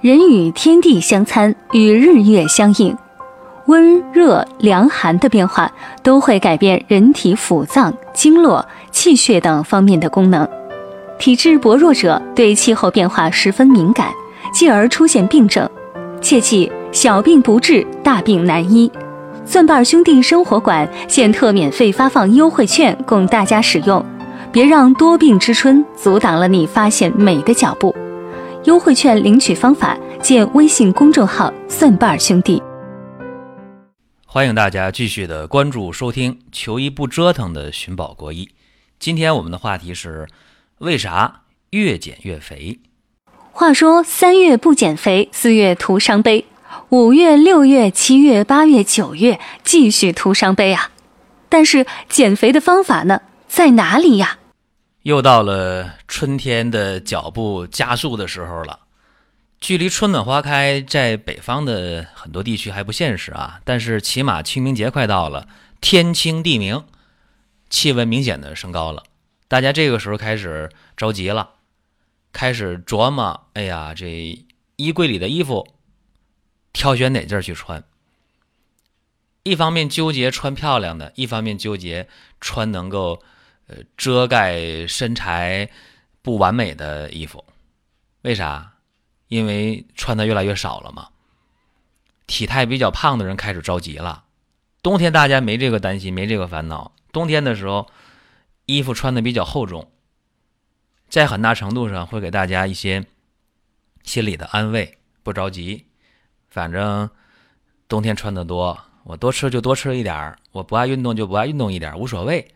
人与天地相参，与日月相应，温热凉寒的变化都会改变人体腑脏、经络、气血等方面的功能。体质薄弱者对气候变化十分敏感，继而出现病症。切记小病不治，大病难医。蒜瓣兄弟生活馆现特免费发放优惠券供大家使用，别让多病之春阻挡了你发现美的脚步。优惠券领取方法见微信公众号“蒜瓣兄弟”。欢迎大家继续的关注收听“求医不折腾”的寻宝国医。今天我们的话题是：为啥越减越肥？话说三月不减肥，四月徒伤悲；五月、六月、七月、八月、九月继续徒伤悲啊！但是减肥的方法呢，在哪里呀？又到了春天的脚步加速的时候了，距离春暖花开，在北方的很多地区还不现实啊。但是起码清明节快到了，天清地明，气温明显的升高了，大家这个时候开始着急了，开始琢磨：哎呀，这衣柜里的衣服挑选哪件去穿？一方面纠结穿漂亮的，一方面纠结穿能够。呃，遮盖身材不完美的衣服，为啥？因为穿的越来越少了嘛。体态比较胖的人开始着急了。冬天大家没这个担心，没这个烦恼。冬天的时候，衣服穿的比较厚重，在很大程度上会给大家一些心理的安慰，不着急。反正冬天穿的多，我多吃就多吃一点儿，我不爱运动就不爱运动一点儿，无所谓。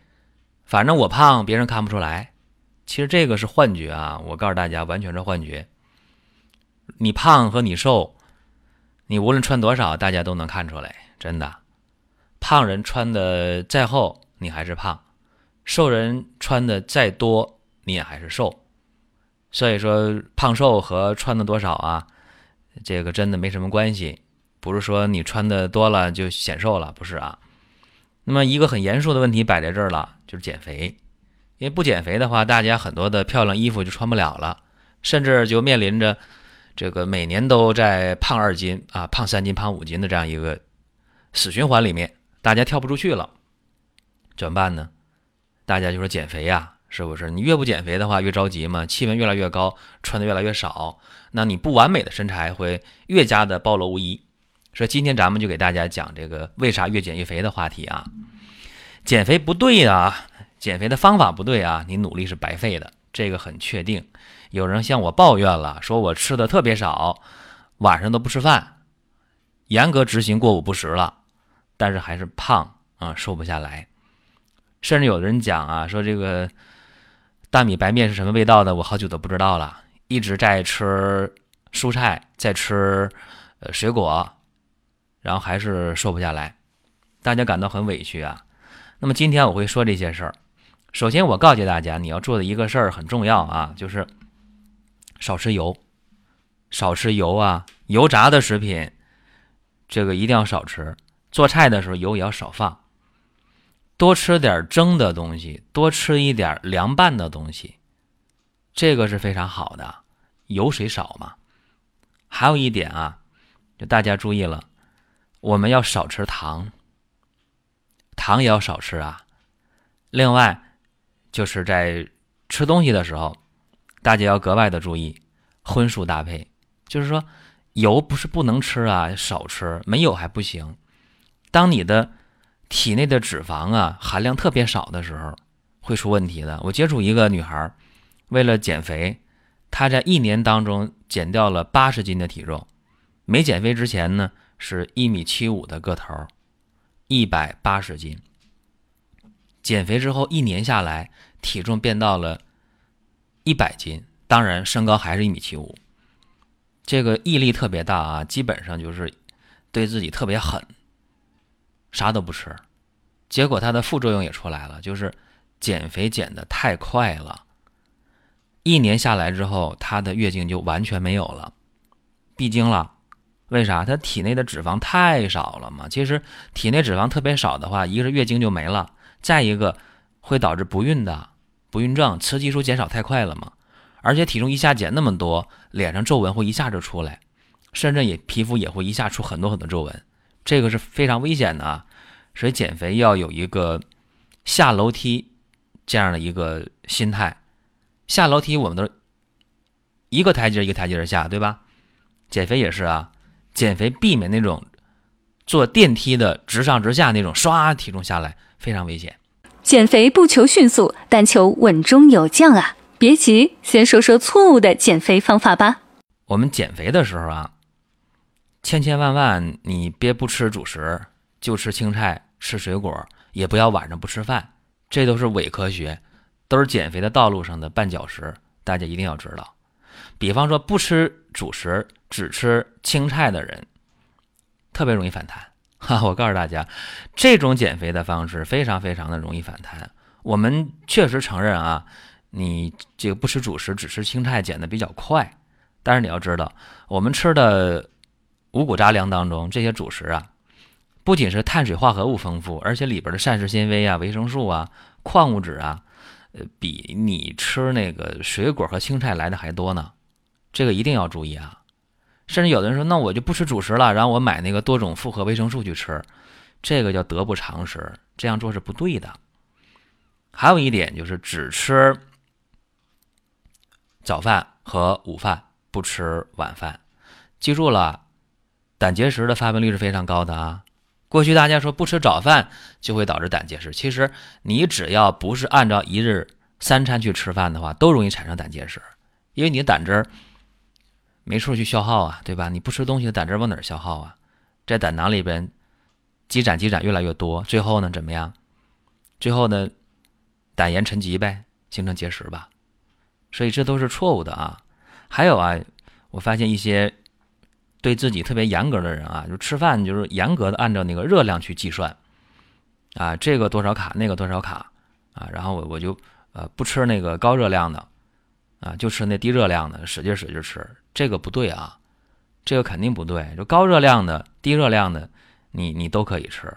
反正我胖，别人看不出来。其实这个是幻觉啊！我告诉大家，完全是幻觉。你胖和你瘦，你无论穿多少，大家都能看出来。真的，胖人穿的再厚，你还是胖；瘦人穿的再多，你也还是瘦。所以说，胖瘦和穿的多少啊，这个真的没什么关系。不是说你穿的多了就显瘦了，不是啊。那么一个很严肃的问题摆在这儿了，就是减肥。因为不减肥的话，大家很多的漂亮衣服就穿不了了，甚至就面临着这个每年都在胖二斤啊、胖三斤、胖五斤的这样一个死循环里面，大家跳不出去了，怎么办呢？大家就说减肥呀，是不是？你越不减肥的话，越着急嘛，气温越来越高，穿的越来越少，那你不完美的身材会越加的暴露无遗。说今天咱们就给大家讲这个为啥越减越肥的话题啊？减肥不对啊，减肥的方法不对啊，你努力是白费的，这个很确定。有人向我抱怨了，说我吃的特别少，晚上都不吃饭，严格执行过午不食了，但是还是胖啊，瘦不下来。甚至有的人讲啊，说这个大米白面是什么味道的，我好久都不知道了，一直在吃蔬菜，在吃呃水果。然后还是瘦不下来，大家感到很委屈啊。那么今天我会说这些事儿。首先，我告诫大家，你要做的一个事儿很重要啊，就是少吃油，少吃油啊，油炸的食品，这个一定要少吃。做菜的时候油也要少放，多吃点蒸的东西，多吃一点凉拌的东西，这个是非常好的，油水少嘛。还有一点啊，就大家注意了。我们要少吃糖，糖也要少吃啊。另外，就是在吃东西的时候，大家要格外的注意荤素搭配。就是说，油不是不能吃啊，少吃，没有还不行。当你的体内的脂肪啊含量特别少的时候，会出问题的。我接触一个女孩，为了减肥，她在一年当中减掉了八十斤的体重。没减肥之前呢？是一米七五的个头，一百八十斤。减肥之后一年下来，体重变到了一百斤，当然身高还是一米七五。这个毅力特别大啊，基本上就是对自己特别狠，啥都不吃。结果它的副作用也出来了，就是减肥减的太快了。一年下来之后，她的月经就完全没有了，闭经了。为啥？他体内的脂肪太少了嘛？其实体内脂肪特别少的话，一个是月经就没了，再一个会导致不孕的不孕症，雌激素减少太快了嘛。而且体重一下减那么多，脸上皱纹会一下就出来。甚至也皮肤也会一下出很多很多皱纹，这个是非常危险的啊。所以减肥要有一个下楼梯这样的一个心态。下楼梯我们都一个台阶一个台阶的下，对吧？减肥也是啊，减肥避免那种坐电梯的直上直下那种，唰体重下来非常危险。减肥不求迅速，但求稳中有降啊！别急，先说说错误的减肥方法吧。我们减肥的时候啊，千千万万你别不吃主食，就吃青菜、吃水果，也不要晚上不吃饭，这都是伪科学，都是减肥的道路上的绊脚石，大家一定要知道。比方说不吃主食，只吃青菜的人，特别容易反弹。哈，我告诉大家，这种减肥的方式非常非常的容易反弹。我们确实承认啊。你这个不吃主食，只吃青菜，减的比较快。但是你要知道，我们吃的五谷杂粮当中，这些主食啊，不仅是碳水化合物丰富，而且里边的膳食纤维啊、维生素啊、矿物质啊，呃，比你吃那个水果和青菜来的还多呢。这个一定要注意啊。甚至有的人说，那我就不吃主食了，然后我买那个多种复合维生素去吃，这个叫得不偿失，这样做是不对的。还有一点就是只吃。早饭和午饭不吃晚饭，记住了，胆结石的发病率是非常高的啊。过去大家说不吃早饭就会导致胆结石，其实你只要不是按照一日三餐去吃饭的话，都容易产生胆结石，因为你的胆汁儿没处去消耗啊，对吧？你不吃东西胆汁往哪儿消耗啊？在胆囊里边积攒积攒越来越多，最后呢怎么样？最后呢胆盐沉积呗，形成结石吧。所以这都是错误的啊！还有啊，我发现一些对自己特别严格的人啊，就吃饭就是严格的按照那个热量去计算啊，这个多少卡，那个多少卡啊，然后我我就呃不吃那个高热量的啊，就吃那低热量的，使劲使劲吃，这个不对啊，这个肯定不对。就高热量的、低热量的，你你都可以吃，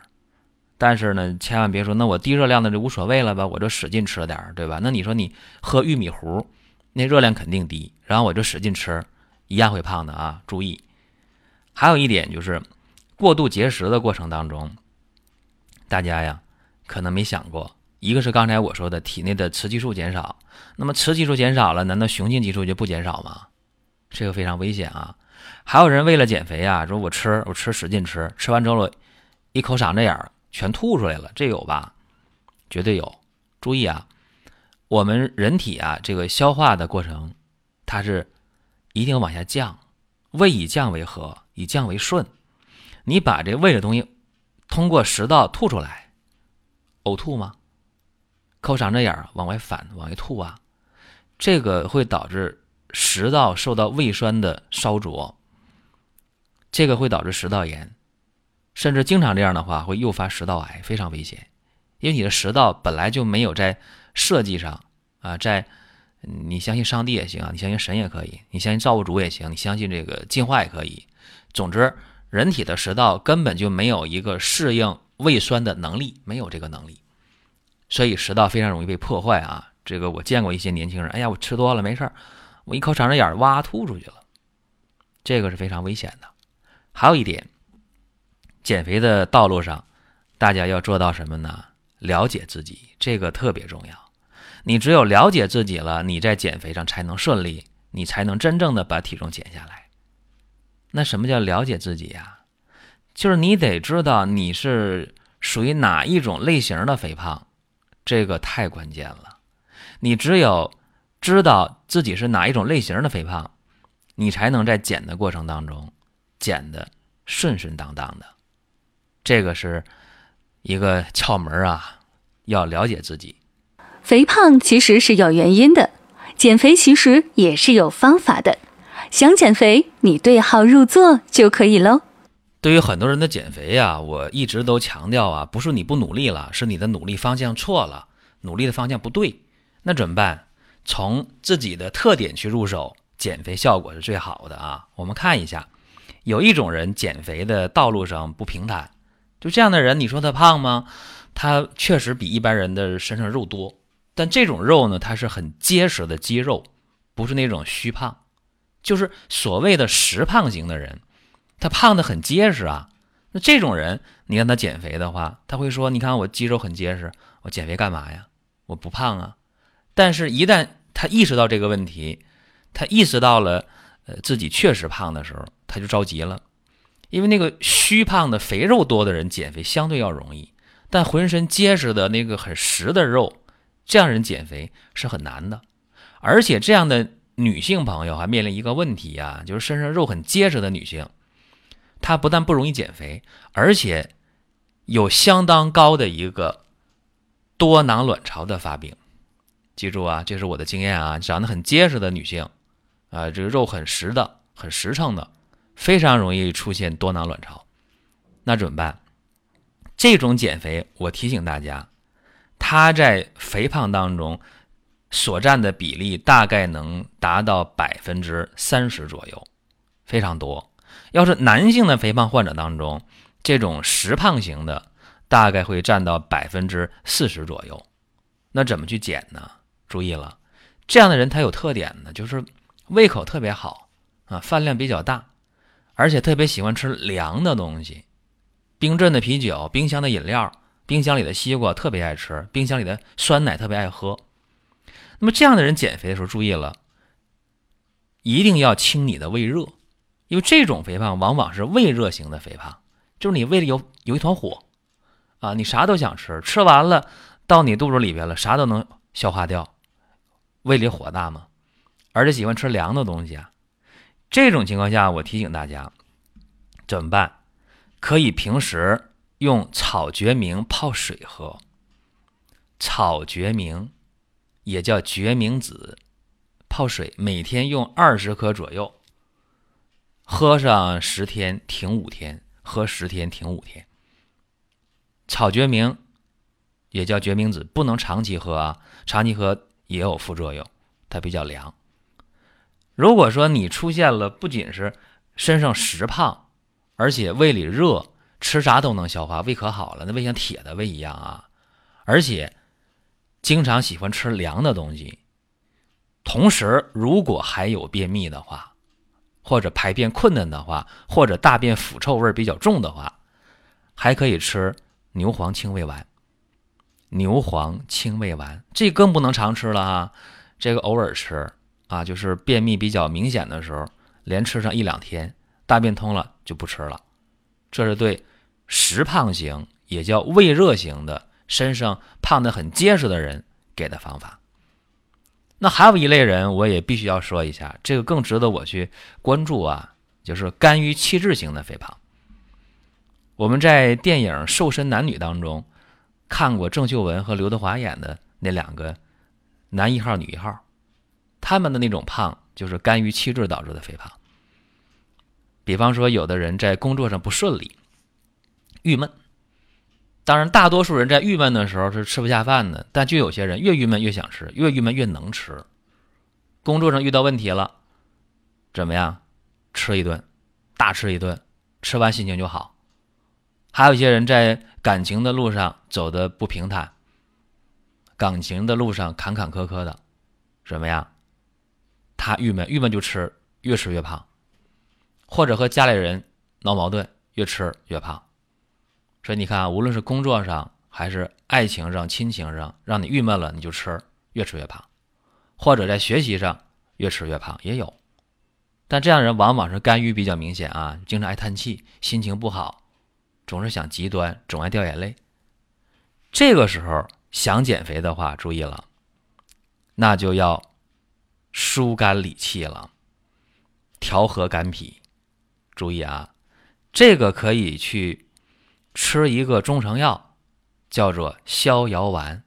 但是呢，千万别说那我低热量的就无所谓了吧，我就使劲吃点儿，对吧？那你说你喝玉米糊。那热量肯定低，然后我就使劲吃，一样会胖的啊！注意，还有一点就是，过度节食的过程当中，大家呀可能没想过，一个是刚才我说的体内的雌激素减少，那么雌激素减少了，难道雄性激素就不减少吗？这个非常危险啊！还有人为了减肥啊，说我吃我吃使劲吃，吃完之后一口嗓子眼儿全吐出来了，这有吧？绝对有，注意啊！我们人体啊，这个消化的过程，它是一定往下降。胃以降为和，以降为顺。你把这胃的东西通过食道吐出来，呕吐吗？抠嗓子眼儿往外反，往外吐啊，这个会导致食道受到胃酸的烧灼，这个会导致食道炎，甚至经常这样的话会诱发食道癌，非常危险。因为你的食道本来就没有在。设计上啊，在你相信上帝也行啊，你相信神也可以，你相信造物主也行，你相信这个进化也可以。总之，人体的食道根本就没有一个适应胃酸的能力，没有这个能力，所以食道非常容易被破坏啊。这个我见过一些年轻人，哎呀，我吃多了没事儿，我一口肠子眼儿哇吐出去了，这个是非常危险的。还有一点，减肥的道路上，大家要做到什么呢？了解自己，这个特别重要。你只有了解自己了，你在减肥上才能顺利，你才能真正的把体重减下来。那什么叫了解自己呀？就是你得知道你是属于哪一种类型的肥胖，这个太关键了。你只有知道自己是哪一种类型的肥胖，你才能在减的过程当中减的顺顺当当的。这个是一个窍门啊，要了解自己。肥胖其实是有原因的，减肥其实也是有方法的。想减肥，你对号入座就可以喽。对于很多人的减肥呀，我一直都强调啊，不是你不努力了，是你的努力方向错了，努力的方向不对。那怎么办？从自己的特点去入手，减肥效果是最好的啊。我们看一下，有一种人减肥的道路上不平坦，就这样的人，你说他胖吗？他确实比一般人的身上肉多。但这种肉呢，它是很结实的肌肉，不是那种虚胖，就是所谓的实胖型的人，他胖的很结实啊。那这种人，你让他减肥的话，他会说：“你看我肌肉很结实，我减肥干嘛呀？我不胖啊。”但是，一旦他意识到这个问题，他意识到了呃自己确实胖的时候，他就着急了，因为那个虚胖的肥肉多的人减肥相对要容易，但浑身结实的那个很实的肉，这样人减肥是很难的，而且这样的。女性朋友还面临一个问题呀，就是身上肉很结实的女性，她不但不容易减肥，而且有相当高的一个多囊卵巢的发病。记住啊，这是我的经验啊，长得很结实的女性啊，这个肉很实的、很实诚的，非常容易出现多囊卵巢。那怎么办？这种减肥，我提醒大家，它在肥胖当中。所占的比例大概能达到百分之三十左右，非常多。要是男性的肥胖患者当中，这种实胖型的大概会占到百分之四十左右。那怎么去减呢？注意了，这样的人他有特点呢，就是胃口特别好啊，饭量比较大，而且特别喜欢吃凉的东西，冰镇的啤酒、冰箱的饮料、冰箱里的西瓜特别爱吃，冰箱里的酸奶特别爱喝。那么这样的人减肥的时候，注意了，一定要清你的胃热，因为这种肥胖往往是胃热型的肥胖，就是你胃里有有一团火，啊，你啥都想吃，吃完了到你肚子里边了，啥都能消化掉，胃里火大嘛，而且喜欢吃凉的东西啊，这种情况下，我提醒大家怎么办？可以平时用草决明泡水喝，草决明。也叫决明子，泡水，每天用二十克左右，喝上十天，停五天，喝十天，停五天。草决明也叫决明子，不能长期喝啊，长期喝也有副作用，它比较凉。如果说你出现了不仅是身上实胖，而且胃里热，吃啥都能消化，胃可好了，那胃像铁的胃一样啊，而且。经常喜欢吃凉的东西，同时如果还有便秘的话，或者排便困难的话，或者大便腐臭味比较重的话，还可以吃牛黄清胃丸。牛黄清胃丸这更不能常吃了哈，这个偶尔吃啊，就是便秘比较明显的时候，连吃上一两天，大便通了就不吃了。这是对实胖型，也叫胃热型的。身上胖的很结实的人给的方法，那还有一类人，我也必须要说一下，这个更值得我去关注啊，就是肝郁气滞型的肥胖。我们在电影《瘦身男女》当中看过郑秀文和刘德华演的那两个男一号、女一号，他们的那种胖就是肝郁气滞导致的肥胖。比方说，有的人在工作上不顺利，郁闷。当然，大多数人在郁闷的时候是吃不下饭的，但就有些人越郁闷越想吃，越郁闷越能吃。工作上遇到问题了，怎么样？吃一顿，大吃一顿，吃完心情就好。还有一些人在感情的路上走的不平坦，感情的路上坎坎坷坷的，怎么样？他郁闷，郁闷就吃，越吃越胖，或者和家里人闹矛盾，越吃越胖。所以你看，无论是工作上还是爱情上、亲情上，让你郁闷了，你就吃，越吃越胖；或者在学习上越吃越胖，也有。但这样人往往是肝郁比较明显啊，经常爱叹气，心情不好，总是想极端，总爱掉眼泪。这个时候想减肥的话，注意了，那就要疏肝理气了，调和肝脾。注意啊，这个可以去。吃一个中成药，叫做逍遥丸，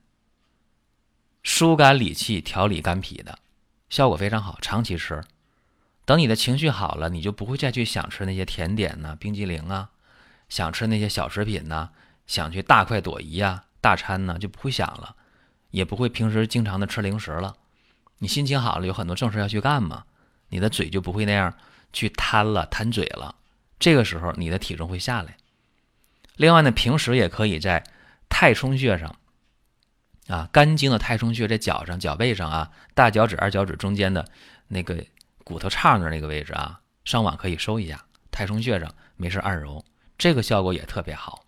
疏肝理气、调理肝脾的效果非常好。长期吃，等你的情绪好了，你就不会再去想吃那些甜点呐、冰激凌啊，想吃那些小食品呐，想去大快朵颐啊、大餐呢，就不会想了，也不会平时经常的吃零食了。你心情好了，有很多正事要去干嘛，你的嘴就不会那样去贪了、贪嘴了。这个时候，你的体重会下来。另外呢，平时也可以在太冲穴上，啊，肝经的太冲穴在脚上、脚背上啊，大脚趾、二脚趾中间的那个骨头叉那那个位置啊，上网可以搜一下太冲穴上没事按揉，这个效果也特别好。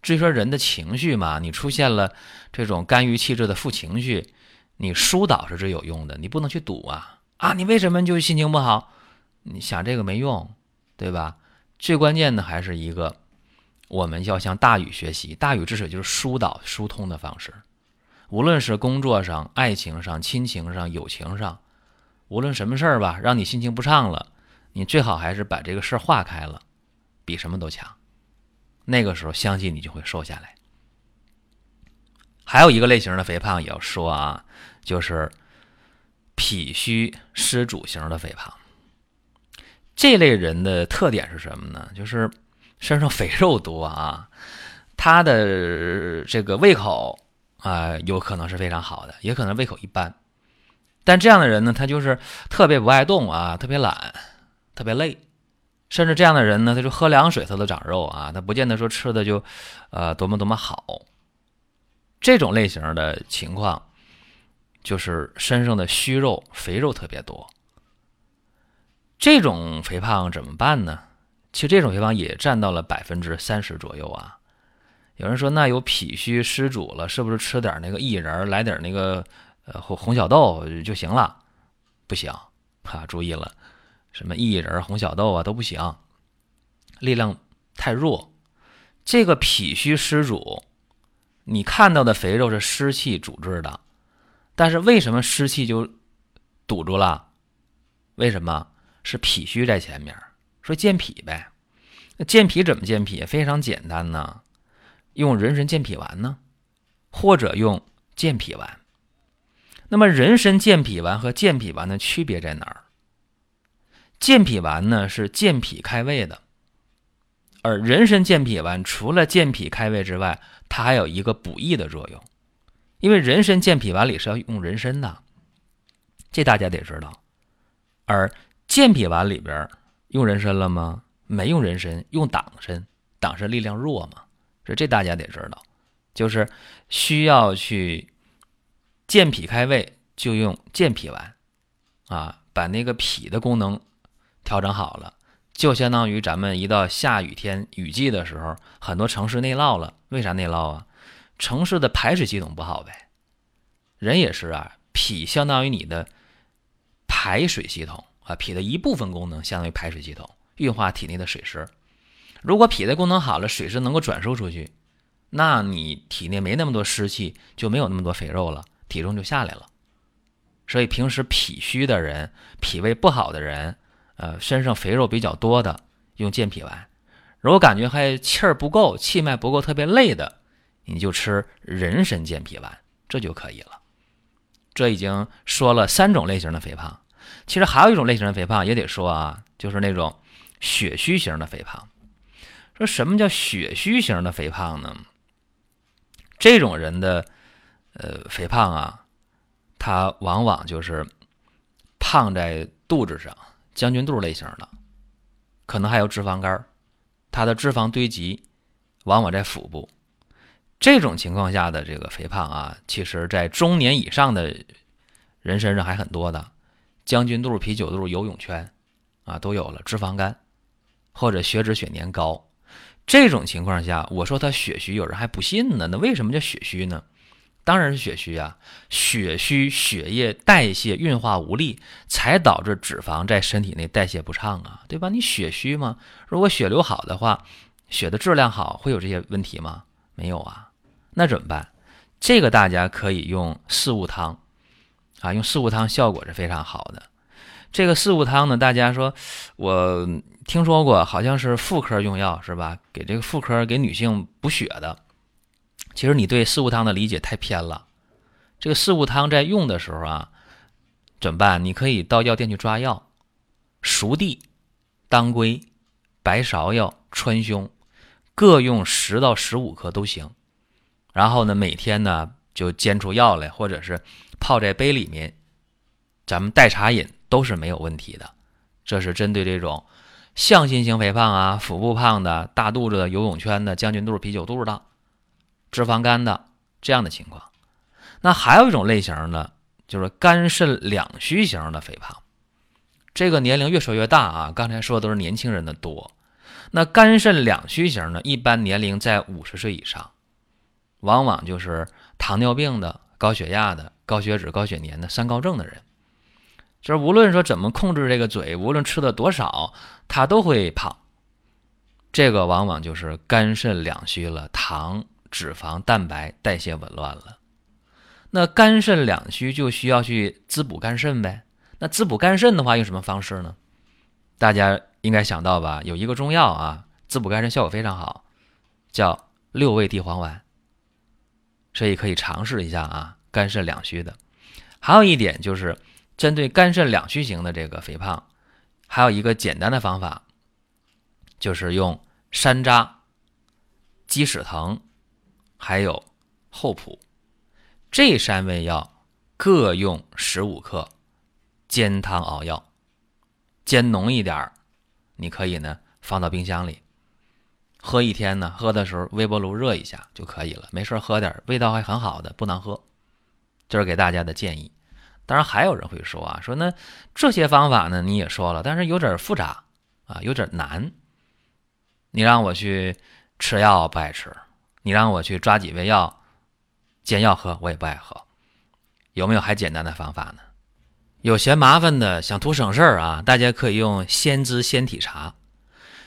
至于说人的情绪嘛，你出现了这种肝郁气滞的负情绪，你疏导是最有用的，你不能去堵啊啊！你为什么就心情不好？你想这个没用，对吧？最关键的还是一个，我们要向大禹学习，大禹治水就是疏导疏通的方式。无论是工作上、爱情上、亲情上、友情上，无论什么事儿吧，让你心情不畅了，你最好还是把这个事儿化开了，比什么都强。那个时候，相信你就会瘦下来。还有一个类型的肥胖也要说啊，就是脾虚湿主型的肥胖。这类人的特点是什么呢？就是身上肥肉多啊，他的这个胃口啊，有可能是非常好的，也可能胃口一般。但这样的人呢，他就是特别不爱动啊，特别懒，特别累。甚至这样的人呢，他就喝凉水他都长肉啊，他不见得说吃的就，呃，多么多么好。这种类型的情况，就是身上的虚肉、肥肉特别多。这种肥胖怎么办呢？其实这种肥胖也占到了百分之三十左右啊。有人说，那有脾虚湿主了，是不是吃点那个薏仁，来点那个呃红红小豆就行了？不行啊，注意了。什么薏仁、红小豆啊都不行，力量太弱。这个脾虚湿主，你看到的肥肉是湿气阻滞的，但是为什么湿气就堵住了？为什么是脾虚在前面？说健脾呗。那健脾怎么健脾？非常简单呢，用人参健脾丸呢，或者用健脾丸。那么人参健脾丸和健脾丸的区别在哪儿？健脾丸呢是健脾开胃的，而人参健脾丸除了健脾开胃之外，它还有一个补益的作用。因为人参健脾丸里是要用人参的，这大家得知道。而健脾丸里边用人参了吗？没用人参，用党参。党参力量弱嘛，所以这大家得知道。就是需要去健脾开胃，就用健脾丸啊，把那个脾的功能。调整好了，就相当于咱们一到下雨天、雨季的时候，很多城市内涝了。为啥内涝啊？城市的排水系统不好呗。人也是啊，脾相当于你的排水系统脾的一部分功能相当于排水系统，运化体内的水湿。如果脾的功能好了，水湿能够转输出去，那你体内没那么多湿气，就没有那么多肥肉了，体重就下来了。所以平时脾虚的人、脾胃不好的人。呃，身上肥肉比较多的用健脾丸，如果感觉还气儿不够、气脉不够、特别累的，你就吃人参健脾丸，这就可以了。这已经说了三种类型的肥胖，其实还有一种类型的肥胖也得说啊，就是那种血虚型的肥胖。说什么叫血虚型的肥胖呢？这种人的呃肥胖啊，他往往就是胖在肚子上。将军肚类型的，可能还有脂肪肝它的脂肪堆积往往在腹部。这种情况下的这个肥胖啊，其实在中年以上的人身上还很多的，将军肚、啤酒肚、游泳圈啊都有了脂肪肝，或者血脂血粘高。这种情况下，我说他血虚，有人还不信呢。那为什么叫血虚呢？当然是血虚啊，血虚血液代谢运化无力，才导致脂肪在身体内代谢不畅啊，对吧？你血虚吗？如果血流好的话，血的质量好，会有这些问题吗？没有啊。那怎么办？这个大家可以用四物汤啊，用四物汤效果是非常好的。这个四物汤呢，大家说，我听说过，好像是妇科用药是吧？给这个妇科给女性补血的。其实你对四物汤的理解太偏了。这个四物汤在用的时候啊，怎么办？你可以到药店去抓药，熟地、当归、白芍药、川芎，各用十到十五克都行。然后呢，每天呢就煎出药来，或者是泡在杯里面，咱们代茶饮都是没有问题的。这是针对这种向心型肥胖啊、腹部胖的、大肚子的、游泳圈的、将军肚、啤酒肚的。脂肪肝的这样的情况，那还有一种类型呢，就是肝肾两虚型的肥胖。这个年龄越说越大啊。刚才说的都是年轻人的多，那肝肾两虚型呢，一般年龄在五十岁以上，往往就是糖尿病的、高血压的、高血脂、高血粘的三高症的人。就是无论说怎么控制这个嘴，无论吃的多少，他都会胖。这个往往就是肝肾两虚了，糖、脂肪、蛋白代谢紊乱了。那肝肾两虚就需要去滋补肝肾呗。那滋补肝肾的话，用什么方式呢？大家应该想到吧？有一个中药啊，滋补肝肾效果非常好，叫六味地黄丸。所以可以尝试一下啊，肝肾两虚的。还有一点就是。针对肝肾两虚型的这个肥胖，还有一个简单的方法，就是用山楂、鸡屎藤，还有厚朴这三味药各用十五克，煎汤熬药，煎浓一点儿，你可以呢放到冰箱里，喝一天呢，喝的时候微波炉热一下就可以了。没事喝点，味道还很好的，不难喝。这是给大家的建议。当然还有人会说啊，说那这些方法呢你也说了，但是有点复杂啊，有点难。你让我去吃药不爱吃，你让我去抓几味药煎药喝我也不爱喝。有没有还简单的方法呢？有嫌麻烦的想图省事儿啊，大家可以用鲜滋鲜体茶。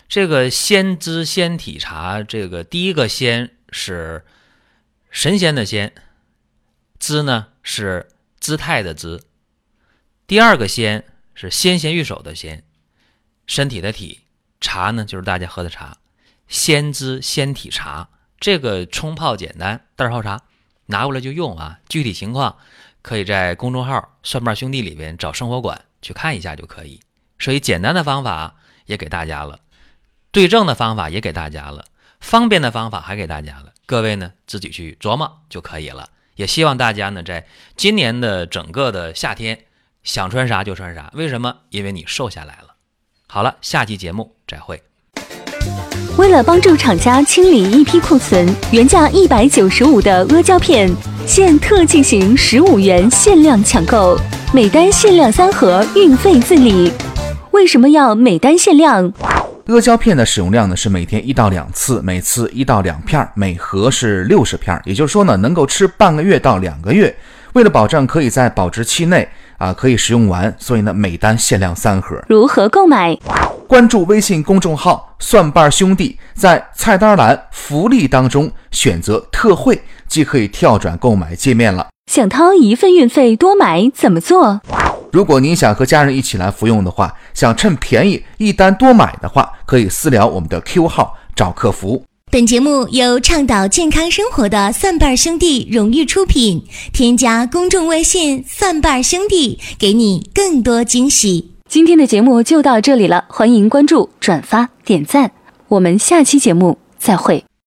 这个鲜滋鲜体茶，这个第一个仙是神仙的仙，姿呢是。姿态的姿，第二个仙是纤纤玉手的纤，身体的体，茶呢就是大家喝的茶，仙姿仙体茶，这个冲泡简单，袋泡茶拿过来就用啊。具体情况可以在公众号“蒜瓣兄弟”里边找生活馆去看一下就可以。所以简单的方法也给大家了，对症的方法也给大家了，方便的方法还给大家了，各位呢自己去琢磨就可以了。也希望大家呢，在今年的整个的夏天，想穿啥就穿啥。为什么？因为你瘦下来了。好了，下期节目再会。为了帮助厂家清理一批库存，原价一百九十五的阿胶片，现特进行十五元限量抢购，每单限量三盒，运费自理。为什么要每单限量？阿胶片的使用量呢是每天一到两次，每次一到两片，每盒是六十片，也就是说呢能够吃半个月到两个月。为了保证可以在保质期内啊可以使用完，所以呢每单限量三盒。如何购买？关注微信公众号“蒜瓣兄弟”，在菜单栏福利当中选择特惠，即可以跳转购买界面了。想掏一份运费多买怎么做？如果您想和家人一起来服用的话，想趁便宜一单多买的话，可以私聊我们的 Q 号找客服。本节目由倡导健康生活的蒜瓣兄弟荣誉出品，添加公众微信“蒜瓣兄弟”，给你更多惊喜。今天的节目就到这里了，欢迎关注、转发、点赞，我们下期节目再会。